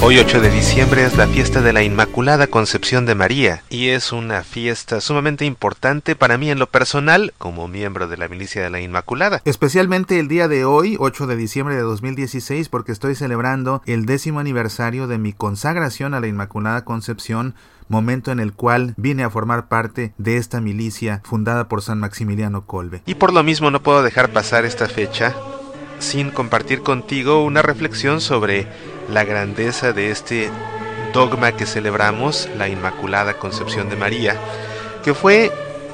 Hoy 8 de diciembre es la fiesta de la Inmaculada Concepción de María y es una fiesta sumamente importante para mí en lo personal como miembro de la Milicia de la Inmaculada. Especialmente el día de hoy, 8 de diciembre de 2016, porque estoy celebrando el décimo aniversario de mi consagración a la Inmaculada Concepción momento en el cual vine a formar parte de esta milicia fundada por San Maximiliano Colbe. Y por lo mismo no puedo dejar pasar esta fecha sin compartir contigo una reflexión sobre la grandeza de este dogma que celebramos, la Inmaculada Concepción de María, que fue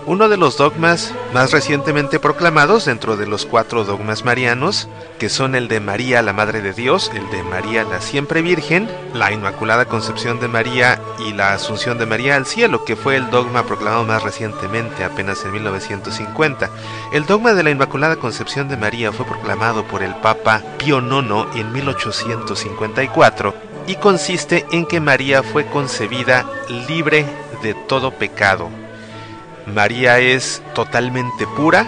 uno de los dogmas más recientemente proclamados dentro de los cuatro dogmas marianos, que son el de María la Madre de Dios, el de María la Siempre Virgen, la Inmaculada Concepción de María y la Asunción de María al Cielo, que fue el dogma proclamado más recientemente, apenas en 1950. El dogma de la Inmaculada Concepción de María fue proclamado por el Papa Pío IX en 1854 y consiste en que María fue concebida libre de todo pecado María es totalmente pura,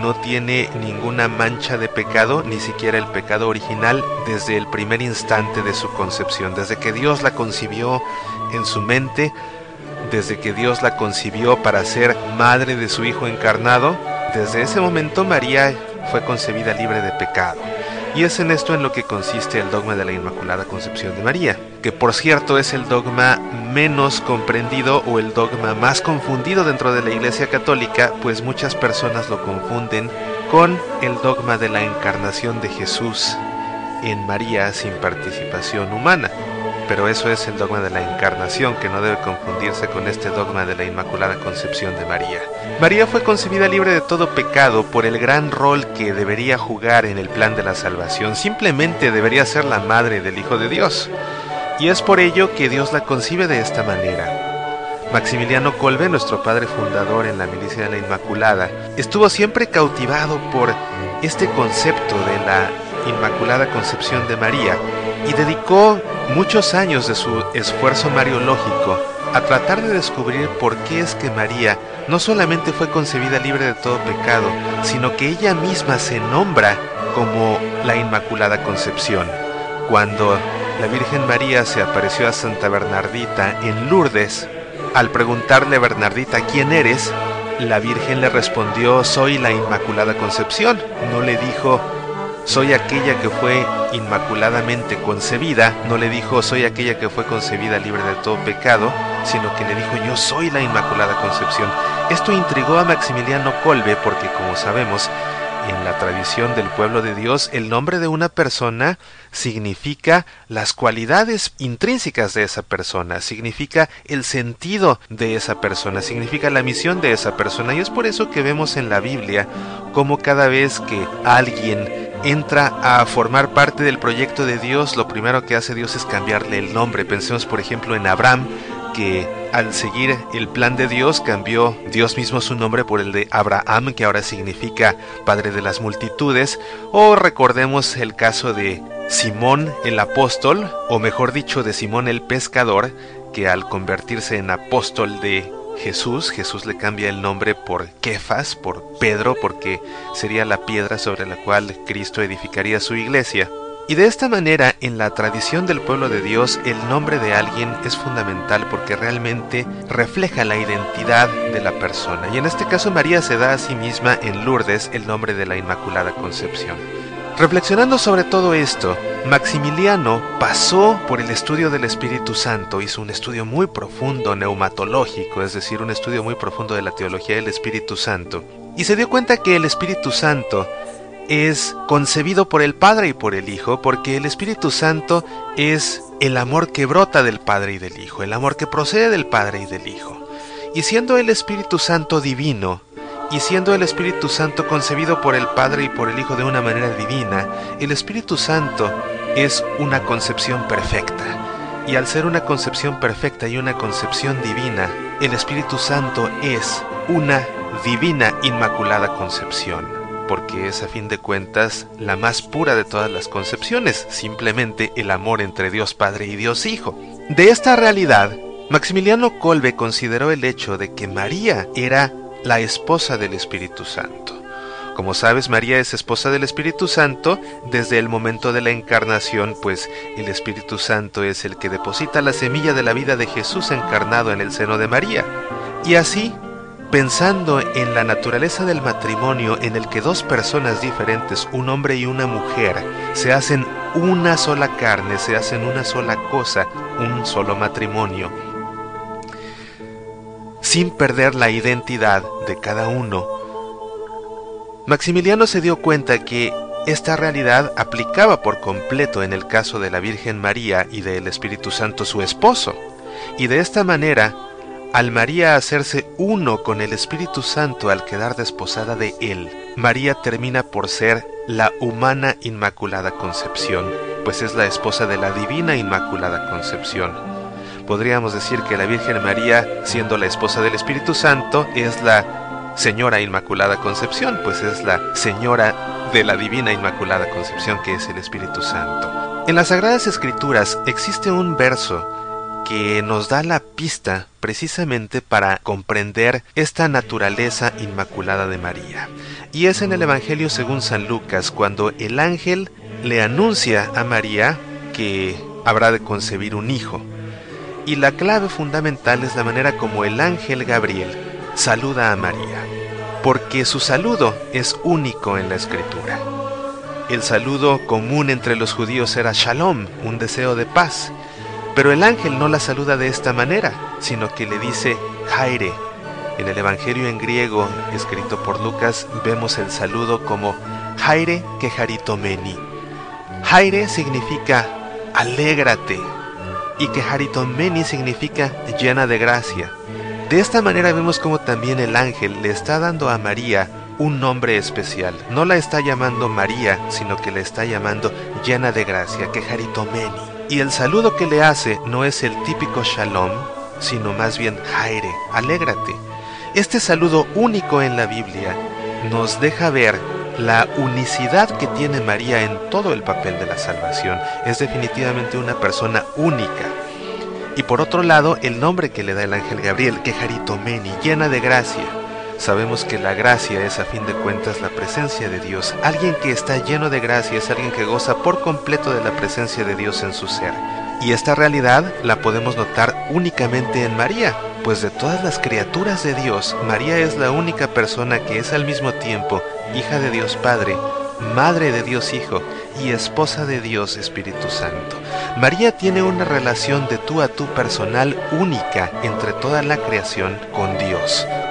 no tiene ninguna mancha de pecado, ni siquiera el pecado original, desde el primer instante de su concepción, desde que Dios la concibió en su mente, desde que Dios la concibió para ser madre de su Hijo encarnado, desde ese momento María fue concebida libre de pecado. Y es en esto en lo que consiste el dogma de la Inmaculada Concepción de María, que por cierto es el dogma menos comprendido o el dogma más confundido dentro de la Iglesia Católica, pues muchas personas lo confunden con el dogma de la encarnación de Jesús en María sin participación humana pero eso es el dogma de la encarnación que no debe confundirse con este dogma de la Inmaculada Concepción de María. María fue concebida libre de todo pecado por el gran rol que debería jugar en el plan de la salvación, simplemente debería ser la madre del Hijo de Dios. Y es por ello que Dios la concibe de esta manera. Maximiliano Colbe, nuestro padre fundador en la milicia de la Inmaculada, estuvo siempre cautivado por este concepto de la Inmaculada Concepción de María y dedicó muchos años de su esfuerzo mariológico a tratar de descubrir por qué es que María no solamente fue concebida libre de todo pecado, sino que ella misma se nombra como la Inmaculada Concepción. Cuando la Virgen María se apareció a Santa Bernardita en Lourdes, al preguntarle a Bernardita quién eres, la Virgen le respondió soy la Inmaculada Concepción. No le dijo soy aquella que fue inmaculadamente concebida, no le dijo soy aquella que fue concebida libre de todo pecado, sino que le dijo yo soy la Inmaculada Concepción. Esto intrigó a Maximiliano Colbe porque como sabemos, en la tradición del pueblo de Dios, el nombre de una persona significa las cualidades intrínsecas de esa persona, significa el sentido de esa persona, significa la misión de esa persona. Y es por eso que vemos en la Biblia como cada vez que alguien entra a formar parte del proyecto de Dios, lo primero que hace Dios es cambiarle el nombre. Pensemos por ejemplo en Abraham, que al seguir el plan de Dios cambió Dios mismo su nombre por el de Abraham, que ahora significa Padre de las Multitudes, o recordemos el caso de Simón el apóstol, o mejor dicho de Simón el pescador, que al convertirse en apóstol de Jesús, Jesús le cambia el nombre por Kefas, por Pedro, porque sería la piedra sobre la cual Cristo edificaría su iglesia. Y de esta manera, en la tradición del pueblo de Dios, el nombre de alguien es fundamental porque realmente refleja la identidad de la persona. Y en este caso María se da a sí misma en Lourdes el nombre de la Inmaculada Concepción. Reflexionando sobre todo esto, Maximiliano pasó por el estudio del Espíritu Santo, hizo un estudio muy profundo neumatológico, es decir, un estudio muy profundo de la teología del Espíritu Santo, y se dio cuenta que el Espíritu Santo es concebido por el Padre y por el Hijo, porque el Espíritu Santo es el amor que brota del Padre y del Hijo, el amor que procede del Padre y del Hijo. Y siendo el Espíritu Santo divino, y siendo el Espíritu Santo concebido por el Padre y por el Hijo de una manera divina, el Espíritu Santo es una concepción perfecta. Y al ser una concepción perfecta y una concepción divina, el Espíritu Santo es una divina inmaculada concepción, porque es a fin de cuentas la más pura de todas las concepciones, simplemente el amor entre Dios Padre y Dios Hijo. De esta realidad, Maximiliano Colbe consideró el hecho de que María era la esposa del Espíritu Santo. Como sabes, María es esposa del Espíritu Santo desde el momento de la encarnación, pues el Espíritu Santo es el que deposita la semilla de la vida de Jesús encarnado en el seno de María. Y así, pensando en la naturaleza del matrimonio en el que dos personas diferentes, un hombre y una mujer, se hacen una sola carne, se hacen una sola cosa, un solo matrimonio, sin perder la identidad de cada uno, Maximiliano se dio cuenta que esta realidad aplicaba por completo en el caso de la Virgen María y del Espíritu Santo su esposo, y de esta manera, al María hacerse uno con el Espíritu Santo al quedar desposada de él, María termina por ser la humana Inmaculada Concepción, pues es la esposa de la Divina Inmaculada Concepción. Podríamos decir que la Virgen María, siendo la esposa del Espíritu Santo, es la Señora Inmaculada Concepción, pues es la Señora de la Divina Inmaculada Concepción que es el Espíritu Santo. En las Sagradas Escrituras existe un verso que nos da la pista precisamente para comprender esta naturaleza inmaculada de María. Y es en el Evangelio según San Lucas, cuando el ángel le anuncia a María que habrá de concebir un hijo. Y la clave fundamental es la manera como el ángel Gabriel saluda a María, porque su saludo es único en la escritura. El saludo común entre los judíos era shalom, un deseo de paz, pero el ángel no la saluda de esta manera, sino que le dice Jaire. En el Evangelio en griego, escrito por Lucas, vemos el saludo como Jaire quejaritomeni. Jaire significa alégrate y quejaritomeni significa llena de gracia. De esta manera vemos como también el ángel le está dando a María un nombre especial. No la está llamando María, sino que le está llamando llena de gracia, quejaritomeni. Y el saludo que le hace no es el típico shalom, sino más bien jaire, alégrate. Este saludo único en la Biblia nos deja ver la unicidad que tiene María en todo el papel de la salvación. Es definitivamente una persona única y por otro lado, el nombre que le da el ángel Gabriel, Quejaritomeni, llena de gracia. Sabemos que la gracia es a fin de cuentas la presencia de Dios. Alguien que está lleno de gracia es alguien que goza por completo de la presencia de Dios en su ser. Y esta realidad la podemos notar únicamente en María, pues de todas las criaturas de Dios, María es la única persona que es al mismo tiempo hija de Dios Padre, madre de Dios Hijo y esposa de Dios Espíritu Santo. María tiene una relación de tú a tú personal única entre toda la creación con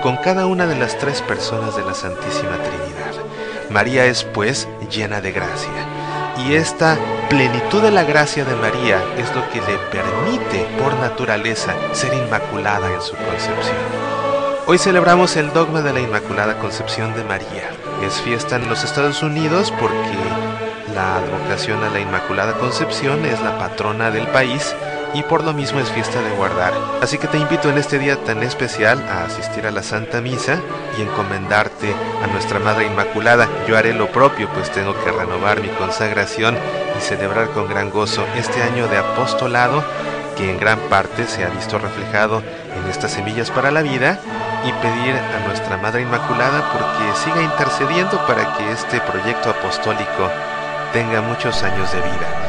Con cada una de las tres personas de la Santísima Trinidad. María es pues llena de gracia. Y esta plenitud de la gracia de María es lo que le permite por naturaleza ser inmaculada en su concepción. Hoy celebramos el dogma de la Inmaculada Concepción de María. Es fiesta en los Estados Unidos porque la advocación a la Inmaculada Concepción es la patrona del país y por lo mismo es fiesta de guardar. Así que te invito en este día tan especial a asistir a la Santa Misa y encomendarte a nuestra Madre Inmaculada. Yo haré lo propio, pues tengo que renovar mi consagración y celebrar con gran gozo este año de apostolado que en gran parte se ha visto reflejado en estas semillas para la vida y pedir a nuestra Madre Inmaculada porque siga intercediendo para que este proyecto apostólico tenga muchos años de vida.